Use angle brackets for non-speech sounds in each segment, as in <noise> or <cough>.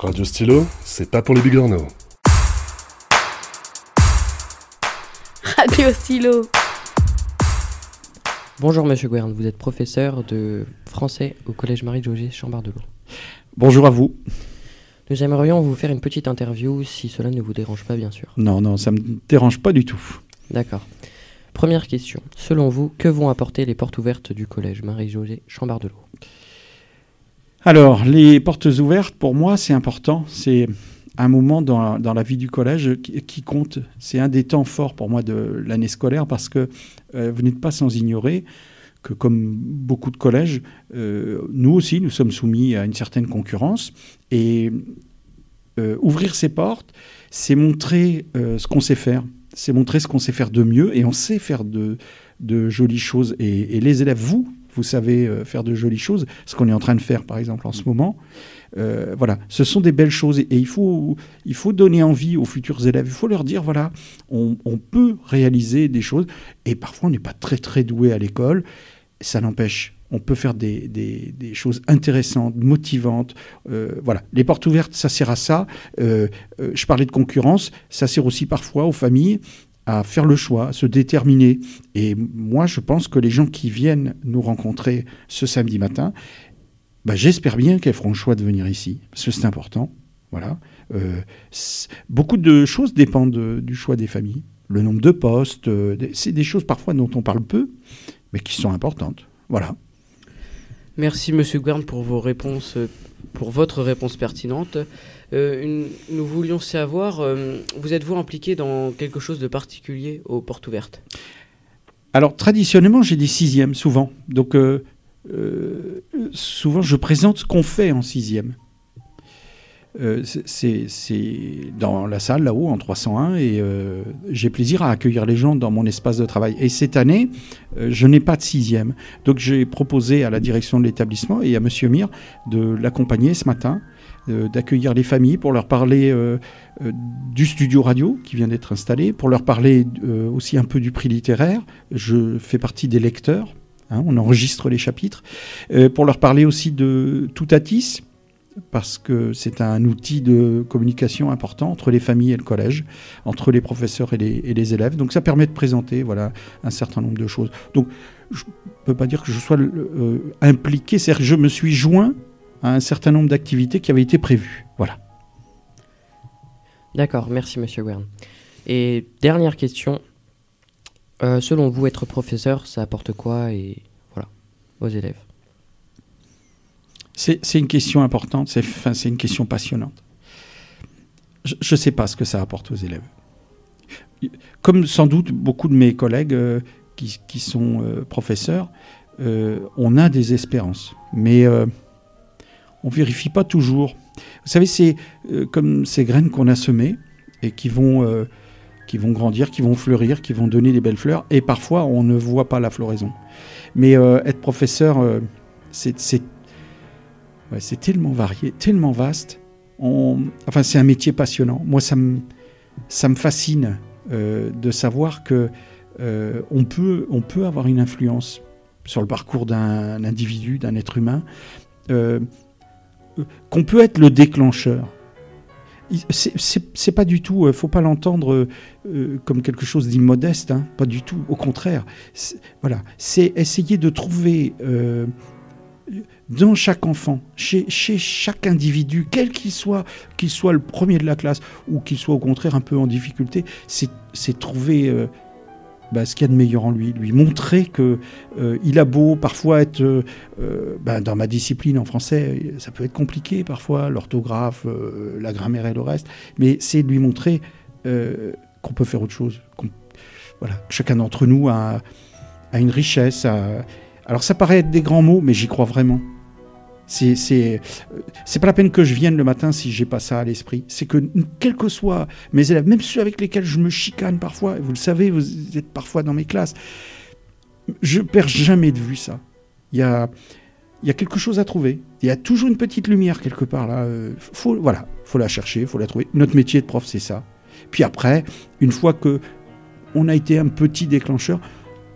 Radio Stylo, c'est pas pour les bigorneaux. Radio Stylo. Bonjour Monsieur Guern, vous êtes professeur de français au Collège Marie-José Chambard-de-Lourdes. Bonjour à vous. Nous aimerions vous faire une petite interview si cela ne vous dérange pas bien sûr. Non, non, ça me dérange pas du tout. D'accord. Première question. Selon vous, que vont apporter les portes ouvertes du Collège Marie-José Chambard-de-Lourdes Alors, les portes ouvertes, pour moi, c'est important. C'est un moment dans, la vie du collège qui, compte. C'est un des temps forts pour moi de l'année scolaire parce que euh, vous n'êtes pas sans ignorer que comme beaucoup de collèges, euh, nous aussi, nous sommes soumis à une certaine concurrence. Et euh, ouvrir ses portes, c'est montrer ce qu'on sait faire. C'est montrer ce qu'on sait faire de mieux. Et on sait faire de, jolies choses. Et, les élèves, vous, vous savez euh, faire de jolies choses. Ce qu'on est en train de faire, par exemple, en ce moment. Euh, voilà, ce sont des belles choses et, il, faut, il faut donner envie aux futurs élèves. Il faut leur dire voilà, on, peut réaliser des choses et parfois on n'est pas très très doué à l'école. Ça n'empêche, on peut faire des, des, choses intéressantes, motivantes. Euh, voilà, les portes ouvertes, ça sert à ça. Je parlais de concurrence, ça sert aussi parfois aux familles à faire le choix, à se déterminer. Et moi, je pense que les gens qui viennent nous rencontrer ce samedi matin, bah, j'espère bien qu'elles feront le choix de venir ici, parce que c'est important. Voilà. Euh, beaucoup de choses dépendent de, du choix des familles. Le nombre de postes, euh, c'est des choses parfois dont on parle peu, mais qui sont importantes. Voilà. Merci Monsieur Guern pour vos réponses, pour votre réponse pertinente. Euh, nous voulions savoir, euh, vous êtes-vous impliqué dans quelque chose de particulier aux portes ouvertes? Alors traditionnellement, j'ai des sixièmes souvent, donc euh, souvent je présente ce qu'on fait en sixième. Euh, c'est dans la salle là-haut en 301 et euh, j'ai plaisir à accueillir les gens dans mon espace de travail. Et cette année, euh, je n'ai pas de sixième. Donc j'ai proposé à la direction de l'établissement et à Monsieur Mir de l'accompagner ce matin, d'accueillir les familles pour leur parler du studio radio qui vient d'être installé, pour leur parler aussi un peu du prix littéraire. Je fais partie des lecteurs. Hein, on enregistre les chapitres. pour leur parler aussi de Toutatis, parce que c'est un outil de communication important entre les familles et le collège, entre les professeurs et les, élèves. Donc ça permet de présenter voilà, un certain nombre de choses. Donc je ne peux pas dire que je sois euh, impliqué, c'est-à-dire que je me suis joint à un certain nombre d'activités qui avaient été prévues. Voilà. D'accord, merci Monsieur Wern. Et dernière question, euh, selon vous, être professeur, ça apporte quoi et voilà, aux élèves? C'est une question importante, c'est une question passionnante. Je ne sais pas ce que ça apporte aux élèves. Comme sans doute beaucoup de mes collègues euh, qui, sont euh, professeurs, euh, on a des espérances, mais on ne vérifie pas toujours. Vous savez, c'est comme ces graines qu'on a semées et qui vont, qui vont grandir, qui vont fleurir, qui vont donner des belles fleurs, et parfois on ne voit pas la floraison. Mais être professeur, c'est C'est tellement varié, tellement vaste. Enfin, c'est un métier passionnant. Moi, ça me, ça me fascine euh, de savoir que euh, on, peut, on peut avoir une influence sur le parcours d'un individu, d'un être humain, euh, qu'on peut être le déclencheur. C'est pas du tout, faut pas l'entendre comme quelque chose d'immodeste, hein, pas du tout. Au contraire, voilà, c'est essayer de trouver dans chaque enfant, chez, chaque individu, quel qu'il soit, qu'il soit le premier de la classe ou qu'il soit au contraire un peu en difficulté, c'est trouver euh, bah, ce qu'il y a de meilleur en lui, lui montrer que euh, il a beau parfois être, euh, bah, dans ma discipline en français, ça peut être compliqué parfois, l'orthographe, euh, la grammaire et le reste, mais c'est lui montrer euh, qu'on peut faire autre chose. Voilà, chacun d'entre nous a, une richesse. Alors ça paraît être des grands mots, mais j'y crois vraiment. C'est c'est pas la peine que je vienne le matin si j'ai pas ça à l'esprit. C'est que quels que soient mes élèves, même ceux avec lesquels je me chicane parfois, vous le savez, vous êtes parfois dans mes classes, je perds jamais de vue ça. Il y a il y a quelque chose à trouver. Il y a toujours une petite lumière quelque part là. Faut voilà, faut la chercher, faut la trouver. Notre métier de prof, c'est ça. Puis après, une fois que on a été un petit déclencheur,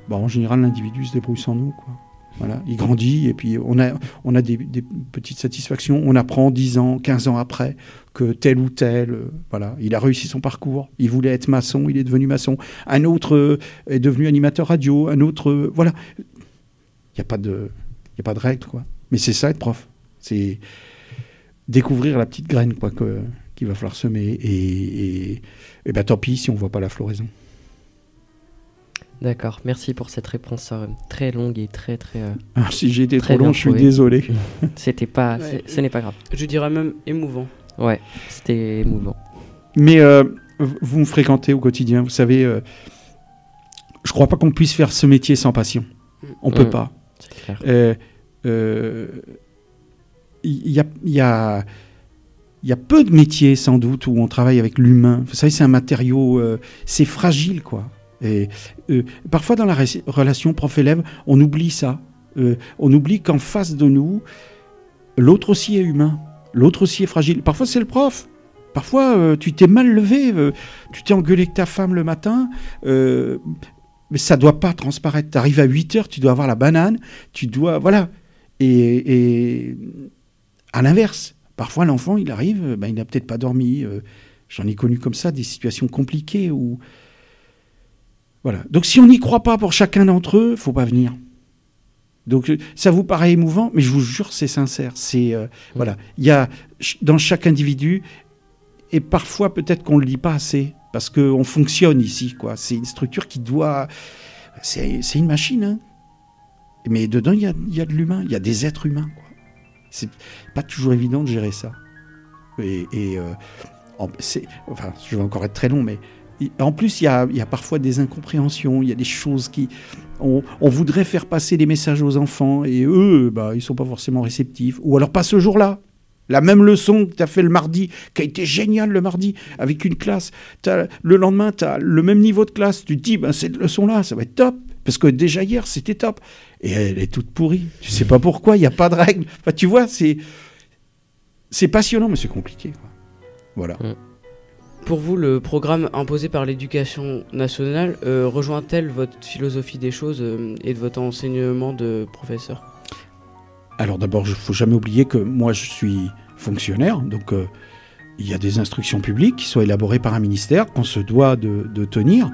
bah, en général, l'individu se débrouille sans nous. Quoi. Voilà, il grandit et puis on a, on a des, petites satisfactions. On apprend 10 ans, 15 ans après que tel ou tel, euh, voilà, il a réussi son parcours. Il voulait être maçon, il est devenu maçon. Un autre euh, est devenu animateur radio, un autre, euh, voilà. Il n'y a pas de, a pas de règle quoi. Mais c'est ça être prof. C'est découvrir la petite graine qu'il va falloir semer et, et, ben tant pis si on voit pas la floraison. D'accord, merci pour cette réponse euh, très longue et très très. euh, Alors, si j'ai été Très trop long, je suis désolé. <laughs> C'était pas, Ouais. ce n'est pas grave. Je dirais même émouvant. Ouais, c'était émouvant. Mais euh, vous me fréquentez au quotidien, vous savez, euh, je crois pas qu'on puisse faire ce métier sans passion. On peut Mm. pas. C'est clair. Euh, euh, Il y, a, il y, a, il y a peu de métiers, sans doute, où on travaille avec l'humain. Vous savez, c'est un matériau, euh, c'est fragile, quoi. Et euh, parfois, dans la relation prof-élève, on oublie ça. Euh, on oublie qu'en face de nous, l'autre aussi est humain. L'autre aussi est fragile. Parfois, c'est le prof. Parfois, euh, tu t'es mal levé, tu t'es engueulé avec ta femme le matin, mais ça doit pas transparaître. Tu arrives à 8 heures, tu dois avoir la banane, tu dois. Voilà. Et, et à l'inverse, parfois l'enfant, il arrive, ben, il n'a peut-être pas dormi. J'en ai connu comme ça des situations compliquées où. Voilà. Donc si on n'y croit pas pour chacun d'entre eux, faut pas venir. Donc euh, ça vous paraît émouvant, mais je vous jure, c'est sincère. C'est euh, voilà, il y a dans chaque individu, et parfois peut-être qu'on le lit pas assez parce qu'on fonctionne ici, quoi. C'est une structure qui doit, c'est une machine, hein. Mais dedans, il y a, il y a de l'humain, il y a des êtres humains. C'est pas toujours évident de gérer ça. Et, et, euh, enfin, je vais encore être très long, mais en plus, il y a, il y a parfois des incompréhensions, il y a des choses qui. On, voudrait faire passer des messages aux enfants et eux, bah, ils sont pas forcément réceptifs. Ou alors pas ce jour-là. La même leçon que tu as fait le mardi, qui a été géniale le mardi, avec une classe. Le lendemain, tu as le même niveau de classe. Tu te dis, ben, cette leçon-là, ça va être top. Parce que déjà hier, c'était top. Et elle est toute pourrie. Tu sais pas pourquoi, il n'y a pas de règle. Enfin, tu vois, c'est. C'est passionnant, mais c'est compliqué. Voilà. Pour vous, le programme imposé par l'éducation nationale euh, rejoint-elle votre philosophie des choses euh, et de votre enseignement de professeur? Alors d'abord, il ne faut jamais oublier que moi, je suis fonctionnaire, donc euh, il y a des instructions publiques qui sont élaborées par un ministère qu'on se doit de, tenir,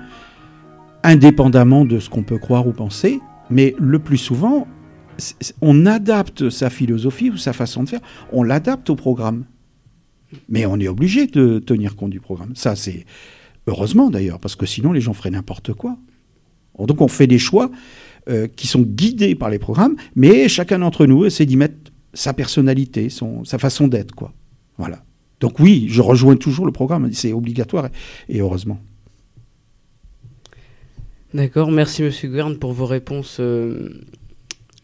indépendamment de ce qu'on peut croire ou penser, mais le plus souvent, on adapte sa philosophie ou sa façon de faire, on l'adapte au programme. Mais on est obligé de tenir compte du programme. Ça, c'est heureusement d'ailleurs, parce que sinon les gens feraient n'importe quoi. Donc on fait des choix euh, qui sont guidés par les programmes, mais chacun d'entre nous essaie d'y mettre sa personnalité, son, sa façon d'être, quoi. Voilà. Donc oui, je rejoins toujours le programme, c'est obligatoire, et, et heureusement. D'accord, merci Monsieur Guerne pour vos réponses. euh,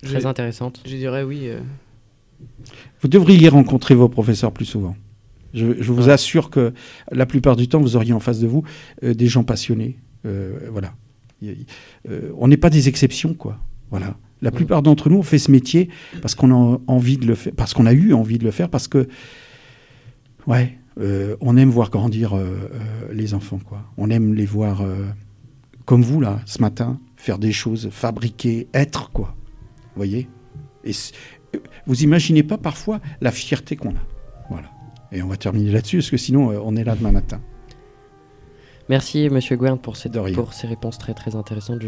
Très je, intéressante. je dirais oui. euh, Vous devriez rencontrer vos professeurs plus souvent. Je, je vous Ouais. assure que la plupart du temps, vous auriez en face de vous euh, des gens passionnés. Euh, voilà. Euh, on n'est pas des exceptions, quoi. Voilà. La plupart d'entre nous, on fait ce métier parce qu'on a envie de le faire, parce qu'on a eu envie de le faire, parce que, ouais, euh, on aime voir grandir euh, euh, les enfants, quoi. On aime les voir, comme vous là, ce matin, faire des choses, fabriquer, être, quoi. Vous voyez? Et vous imaginez pas parfois la fierté qu'on a. Et on va terminer là-dessus, parce que sinon, euh, on est là demain matin. Merci Monsieur Guern pour, ces réponses très très intéressantes,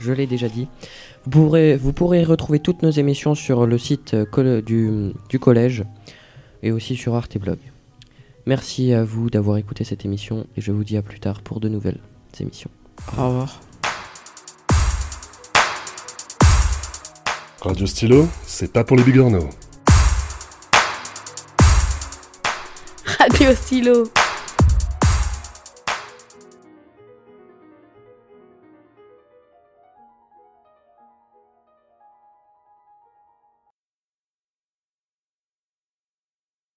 je, l'ai déjà dit. Vous pourrez, vous pourrez retrouver toutes nos émissions sur le site euh, du collège et aussi sur Arte et Blog. Merci à vous d'avoir écouté cette émission et je vous dis à plus tard pour de nouvelles émissions. Au revoir. Radio Stylo, c'est pas pour les bigorneaux. Radio Stylo.